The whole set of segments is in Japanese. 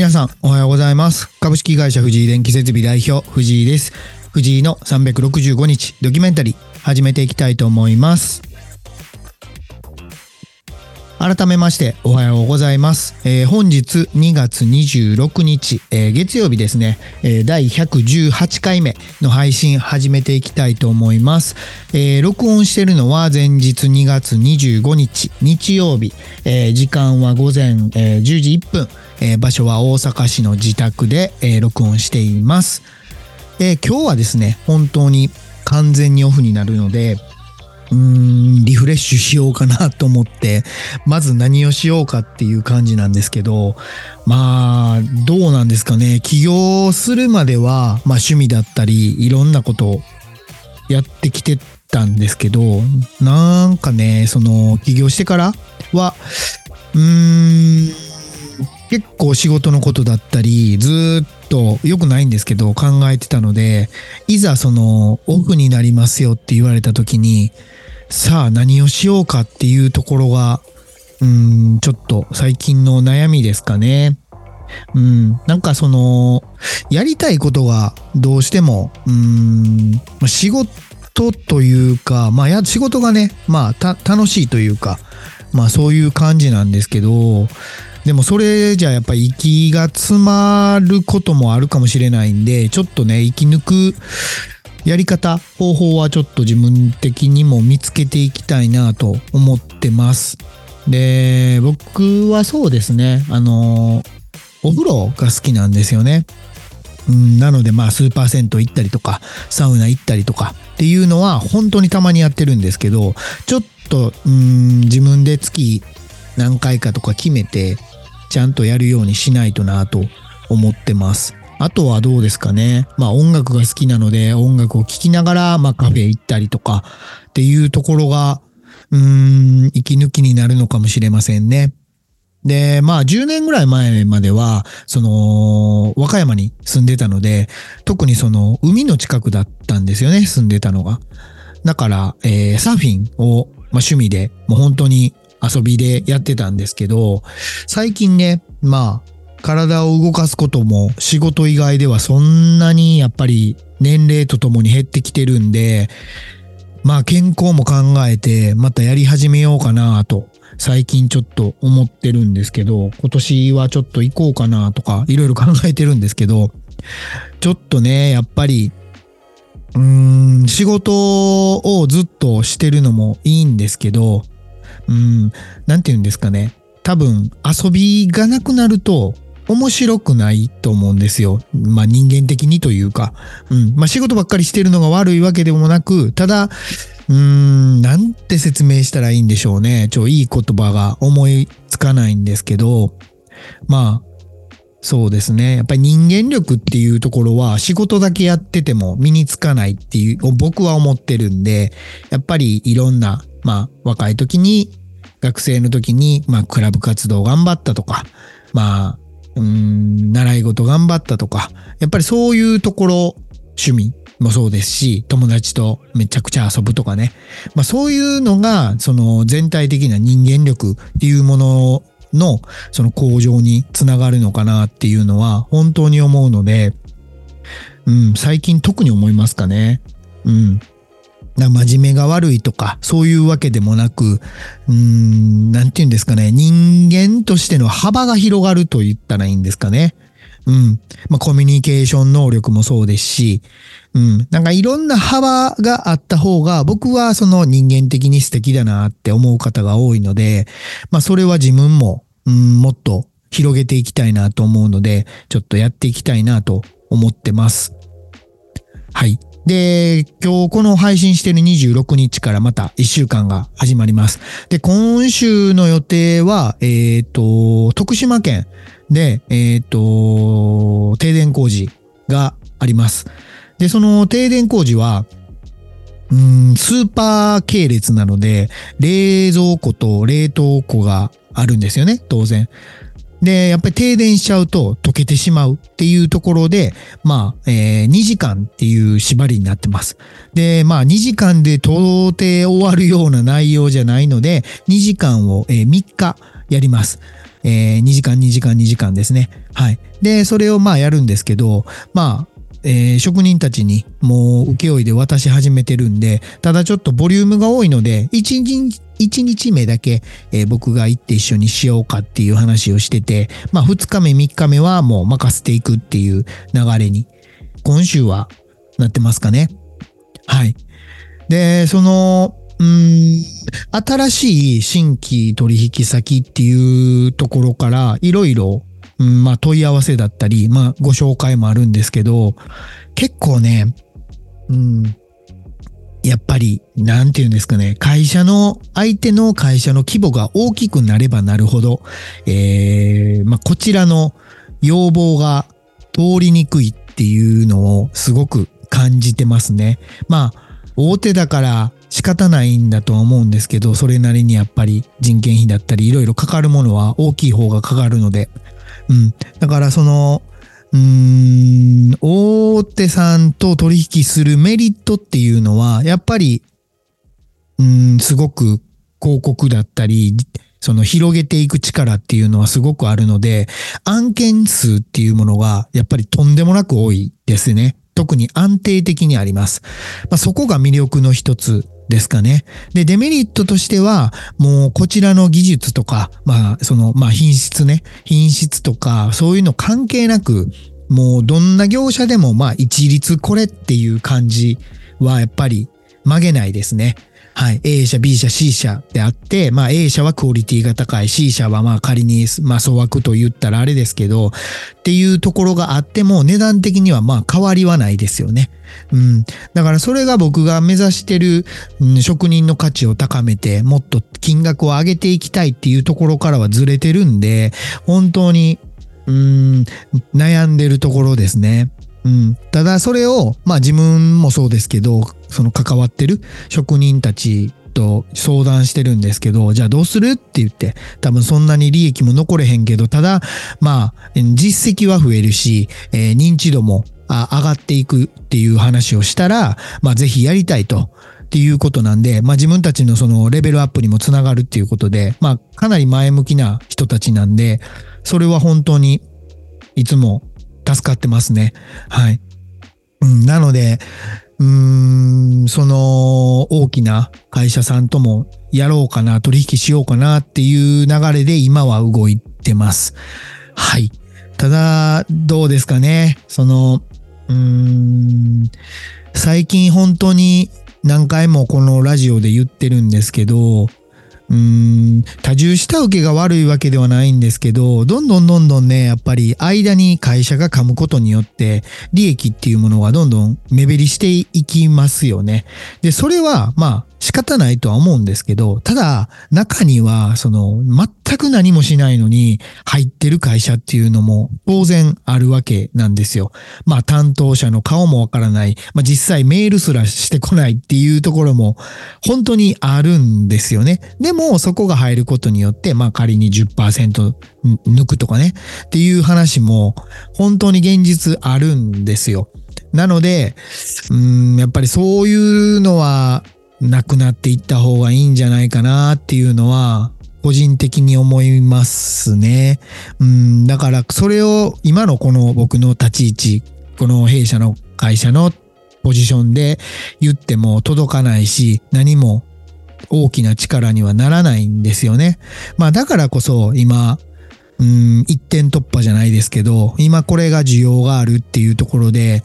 皆さんおはようございます。株式会社藤井電気設備代表藤井です。藤井の365日ドキュメンタリー始めていきたいと思います。改めましておはようございます。えー、本日2月26日、えー、月曜日ですね、えー、第118回目の配信始めていきたいと思います。え録音してるのは前日2月25日日曜日、え時間は午前、え10時1分、え場所は大阪市の自宅で、え録音しています。え今日はですね、本当に完全にオフになるので、うーん、リフレッシュしようかなと思って、まず何をしようかっていう感じなんですけど、まあ、どうなんですかね。起業するまでは、まあ趣味だったり、いろんなことをやってきてたんですけど、なんかね、その、起業してからは、うーん、結構仕事のことだったり、ずっと良くないんですけど考えてたので、いざそのオフになりますよって言われた時に、さあ何をしようかっていうところが、うん、ちょっと最近の悩みですかね。うん、なんかその、やりたいことがどうしても、うん、仕事というか、まあや、仕事がね、まあ、楽しいというか、まあそういう感じなんですけど、でもそれじゃやっぱり息が詰まることもあるかもしれないんで、ちょっとね、生き抜くやり方、方法はちょっと自分的にも見つけていきたいなと思ってます。で、僕はそうですね、あの、お風呂が好きなんですよね。うん、なのでまあスーパー銭湯行ったりとか、サウナ行ったりとかっていうのは本当にたまにやってるんですけど、ちょっと、うん、自分で月何回かとか決めて、ちゃんとやるようにしないとなと思ってます。あとはどうですかね。まあ音楽が好きなので音楽を聴きながら、まあカフェ行ったりとかっていうところが、うーん、息抜きになるのかもしれませんね。で、まあ10年ぐらい前までは、その、和歌山に住んでたので、特にその海の近くだったんですよね、住んでたのが。だから、えー、サーフィンを、まあ、趣味で、もう本当に遊びでやってたんですけど、最近ね、まあ、体を動かすことも仕事以外ではそんなにやっぱり年齢とともに減ってきてるんで、まあ健康も考えてまたやり始めようかなと最近ちょっと思ってるんですけど、今年はちょっと行こうかなとかいろいろ考えてるんですけど、ちょっとね、やっぱり、うーん、仕事をずっとしてるのもいいんですけど、うん、なんて言うんですかね。多分遊びがなくなると面白くないと思うんですよ。まあ人間的にというか。うん。まあ仕事ばっかりしてるのが悪いわけでもなく、ただ、うーん、なんて説明したらいいんでしょうね。ちょ、いい言葉が思いつかないんですけど、まあ、そうですね。やっぱり人間力っていうところは仕事だけやってても身につかないっていう、僕は思ってるんで、やっぱりいろんな、まあ若い時に、学生の時に、まあクラブ活動頑張ったとか、まあうん、習い事頑張ったとか、やっぱりそういうところ、趣味もそうですし、友達とめちゃくちゃ遊ぶとかね。まあそういうのが、その全体的な人間力っていうものの、その向上につながるのかなっていうのは本当に思うので、うん、最近特に思いますかね。うん。な真面目が悪いとか、そういうわけでもなく、うーん、なんて言うんですかね、人間としての幅が広がると言ったらいいんですかね。うん。まあ、コミュニケーション能力もそうですし、うん。なんかいろんな幅があった方が、僕はその人間的に素敵だなって思う方が多いので、まあ、それは自分も、うん、もっと広げていきたいなと思うので、ちょっとやっていきたいなと思ってます。はい。で、今日この配信してる26日からまた1週間が始まります。で、今週の予定は、えっ、ー、と、徳島県で、えっ、ー、と、停電工事があります。で、その停電工事は、うん、スーパー系列なので、冷蔵庫と冷凍庫があるんですよね、当然。で、やっぱり停電しちゃうと溶けてしまうっていうところで、まあ、えー、2時間っていう縛りになってます。で、まあ、2時間で到底終わるような内容じゃないので、2時間を、えー、3日やります。えー、2時間、2時間、2時間ですね。はい。で、それをまあやるんですけど、まあ、えー、職人たちにもう請負いで渡し始めてるんで、ただちょっとボリュームが多いので、1日、1日目だけ、えー、僕が行って一緒にしようかっていう話をしてて、まあ2日目3日目はもう任せていくっていう流れに、今週はなってますかね。はい。で、その、うん、新しい新規取引先っていうところからいろいろうん、まあ問い合わせだったり、まあご紹介もあるんですけど、結構ね、うん、やっぱり、なんて言うんですかね、会社の、相手の会社の規模が大きくなればなるほど、えー、まあこちらの要望が通りにくいっていうのをすごく感じてますね。まあ、大手だから仕方ないんだとは思うんですけど、それなりにやっぱり人件費だったりいろいろかかるものは大きい方がかかるので、うん。だからその、うーん、大手さんと取引するメリットっていうのは、やっぱり、うん、すごく広告だったり、その広げていく力っていうのはすごくあるので、案件数っていうものがやっぱりとんでもなく多いですね。特に安定的にあります。まあ、そこが魅力の一つですかね。で、デメリットとしては、もうこちらの技術とか、まあ、その、まあ品質ね、品質とか、そういうの関係なく、もうどんな業者でも、まあ一律これっていう感じはやっぱり曲げないですね。はい。A 社、B 社、C 社であって、まあ A 社はクオリティが高い、C 社はまあ仮に、まあ粗悪と言ったらあれですけど、っていうところがあっても値段的にはまあ変わりはないですよね。うん。だからそれが僕が目指してる、うん、職人の価値を高めて、もっと金額を上げていきたいっていうところからはずれてるんで、本当に、うん、悩んでるところですね。うん。ただそれを、まあ自分もそうですけど、その関わってる職人たちと相談してるんですけど、じゃあどうするって言って、多分そんなに利益も残れへんけど、ただ、まあ、実績は増えるし、えー、認知度も上がっていくっていう話をしたら、まあぜひやりたいと。っていうことなんで、まあ自分たちのそのレベルアップにもつながるっていうことで、まあかなり前向きな人たちなんで、それは本当にいつも助かってますね。はい。うん、なので、うーん、その大きな会社さんともやろうかな、取引しようかなっていう流れで今は動いてます。はい。ただ、どうですかね。その、うーん、最近本当に何回もこのラジオで言ってるんですけど、うん、多重下請けが悪いわけではないんですけど、どんどんどんどんね、やっぱり間に会社が噛むことによって、利益っていうものがどんどん目減りしていきますよね。で、それは、まあ、仕方ないとは思うんですけど、ただ、中には、その、全く何もしないのに入ってる会社っていうのも当然あるわけなんですよ。まあ、担当者の顔もわからない。まあ、実際メールすらしてこないっていうところも本当にあるんですよね。でも、そこが入ることによって、まあ、仮に10%抜くとかね、っていう話も本当に現実あるんですよ。なので、うん、やっぱりそういうのは、なくなっていった方がいいんじゃないかなっていうのは、個人的に思いますね。うん、だからそれを今のこの僕の立ち位置、この弊社の会社のポジションで言っても届かないし、何も大きな力にはならないんですよね。まあだからこそ今、うん、一点突破じゃないですけど、今これが需要があるっていうところで、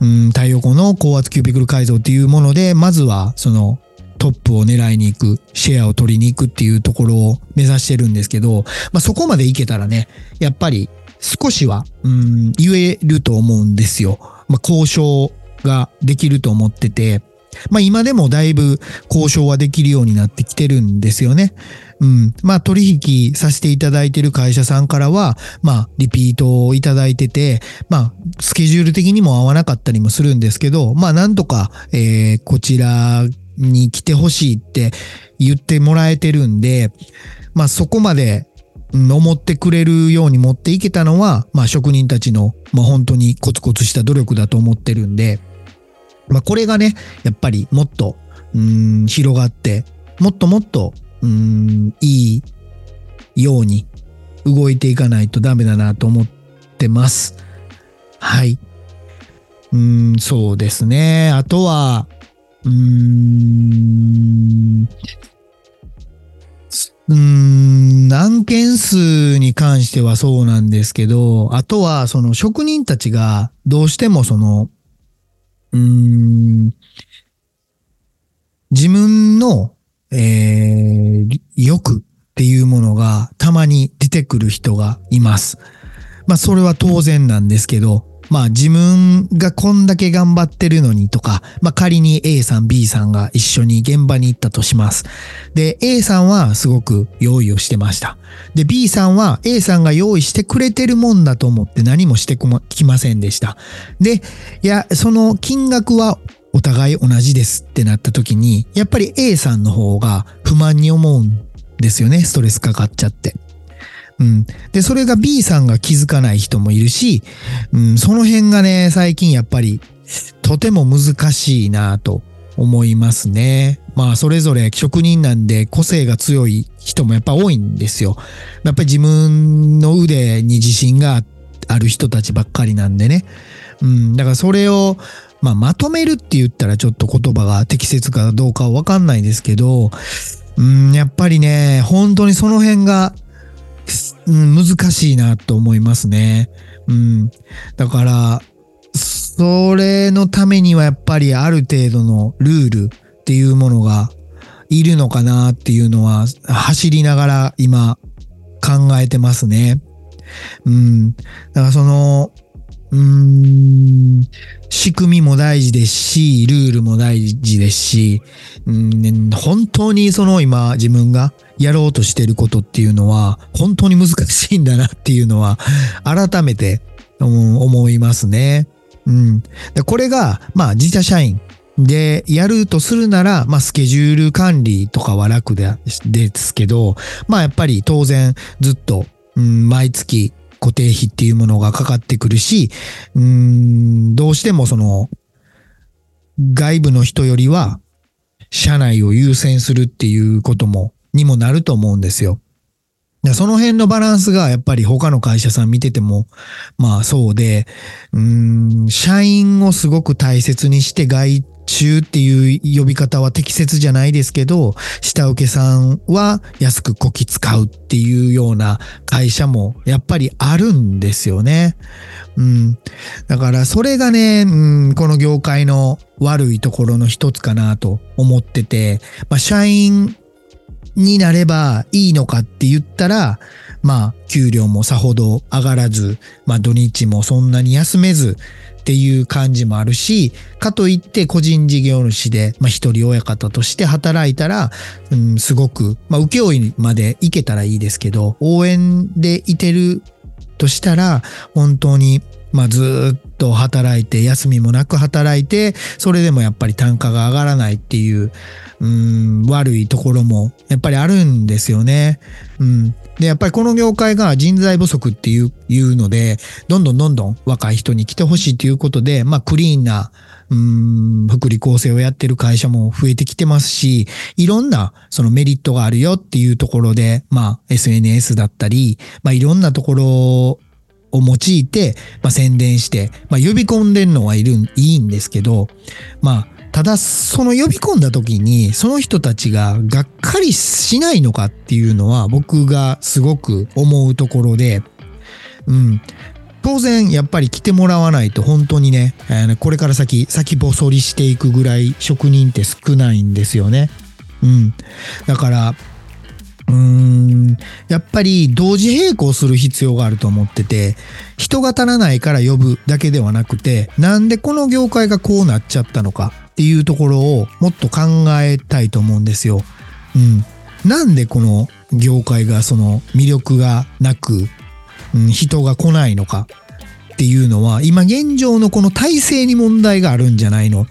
うん、太陽光の高圧キュービクル改造っていうもので、まずはそのトップを狙いに行く、シェアを取りに行くっていうところを目指してるんですけど、まあ、そこまでいけたらね、やっぱり少しは、うん、言えると思うんですよ。まあ、交渉ができると思ってて、まあ今でもだいぶ交渉はできるようになってきてるんですよね。うん。まあ取引させていただいてる会社さんからは、まあリピートをいただいてて、まあスケジュール的にも合わなかったりもするんですけど、まあなんとか、えー、こちらに来てほしいって言ってもらえてるんで、まあそこまで思ってくれるように持っていけたのは、まあ職人たちの、まあ本当にコツコツした努力だと思ってるんで、まあこれがね、やっぱりもっと、うん、広がって、もっともっと、うん、いいように動いていかないとダメだなと思ってます。はい。うん、そうですね。あとは、うーん、うーん、案件数に関してはそうなんですけど、あとはその職人たちがどうしてもその、うーん、自分の、えー、欲っていうものがたまに出てくる人がいます。まあそれは当然なんですけど、まあ自分がこんだけ頑張ってるのにとか、まあ仮に A さん B さんが一緒に現場に行ったとします。で、A さんはすごく用意をしてました。で、B さんは A さんが用意してくれてるもんだと思って何もしてきませんでした。で、いや、その金額はお互い同じですってなった時に、やっぱり A さんの方が不満に思うんですよね。ストレスかかっちゃって。うん。で、それが B さんが気づかない人もいるし、うん、その辺がね、最近やっぱりとても難しいなと思いますね。まあ、それぞれ職人なんで個性が強い人もやっぱ多いんですよ。やっぱり自分の腕に自信がある人たちばっかりなんでね。うん。だからそれを、まあ、まとめるって言ったらちょっと言葉が適切かどうかはわかんないですけど、うん、やっぱりね、本当にその辺が、うん、難しいなと思いますね。うん。だから、それのためにはやっぱりある程度のルールっていうものがいるのかなっていうのは走りながら今考えてますね。うん。だからその、うーん、仕組みも大事ですし、ルールも大事ですし、うん、本当にその今自分がやろうとしてることっていうのは本当に難しいんだなっていうのは改めて、うん、思いますね。うん。でこれが、まあ自社社員でやるとするなら、まあスケジュール管理とかは楽でですけど、まあやっぱり当然ずっと、うん、毎月固定費っていうものがかかってくるし、うん、どうしてもその、外部の人よりは、社内を優先するっていうことも、にもなると思うんですよ。その辺のバランスがやっぱり他の会社さん見てても、まあそうで、うん、社員をすごく大切にして外中っていう呼び方は適切じゃないですけど、下請けさんは安くこき使うっていうような会社もやっぱりあるんですよね。うん。だからそれがね、うん、この業界の悪いところの一つかなと思ってて、まあ社員になればいいのかって言ったら、まあ給料もさほど上がらず、まあ土日もそんなに休めず、っていう感じもあるし、かといって個人事業主で、まあ一人親方として働いたら、うん、すごく、まあ請負まで行けたらいいですけど、応援でいてるとしたら、本当に、まあずっと働いて、休みもなく働いて、それでもやっぱり単価が上がらないっていう、うん、悪いところもやっぱりあるんですよね。うん。で、やっぱりこの業界が人材不足っていう、いうので、どんどんどんどん若い人に来てほしいということで、まあクリーンな、うん、福利厚生をやってる会社も増えてきてますし、いろんなそのメリットがあるよっていうところで、まあ SNS だったり、まあいろんなところを用いて、まあ宣伝して、まあ呼び込んでんのはいる、いいんですけど、まあただ、その呼び込んだ時に、その人たちががっかりしないのかっていうのは僕がすごく思うところで、うん。当然、やっぱり来てもらわないと本当にね、これから先、先細りしていくぐらい職人って少ないんですよね。うん。だから、うーん、やっぱり同時並行する必要があると思ってて、人が足らないから呼ぶだけではなくて、なんでこの業界がこうなっちゃったのかっていうところをもっと考えたいと思うんですよ。うん。なんでこの業界がその魅力がなく、うん、人が来ないのかっていうのは、今現状のこの体制に問題があるんじゃないの？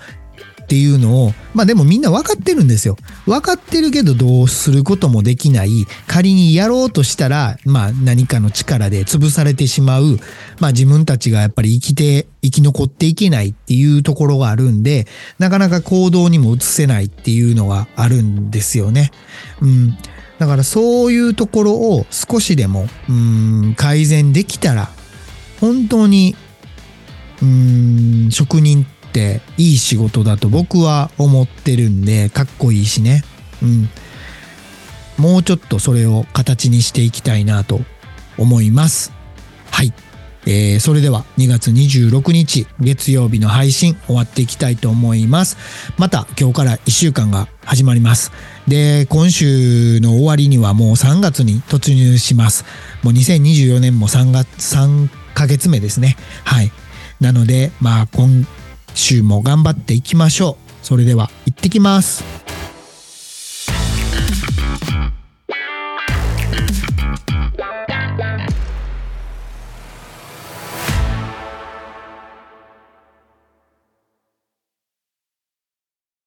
っていうのを、まあでもみんな分かってるんですよ。分かってるけどどうすることもできない。仮にやろうとしたら、まあ何かの力で潰されてしまう。まあ自分たちがやっぱり生きて、生き残っていけないっていうところがあるんで、なかなか行動にも移せないっていうのがあるんですよね。うん。だからそういうところを少しでも、うん、改善できたら、本当にうん職人っていい仕事だと僕は思ってるんでかっこいいしねうんもうちょっとそれを形にしていきたいなと思いますはいえー、それでは2月26日月曜日の配信終わっていきたいと思います。また今日から1週間が始まります。で、今週の終わりにはもう3月に突入します。もう2024年も3月、3ヶ月目ですね。はい。なので、まあ今週も頑張っていきましょう。それでは行ってきます。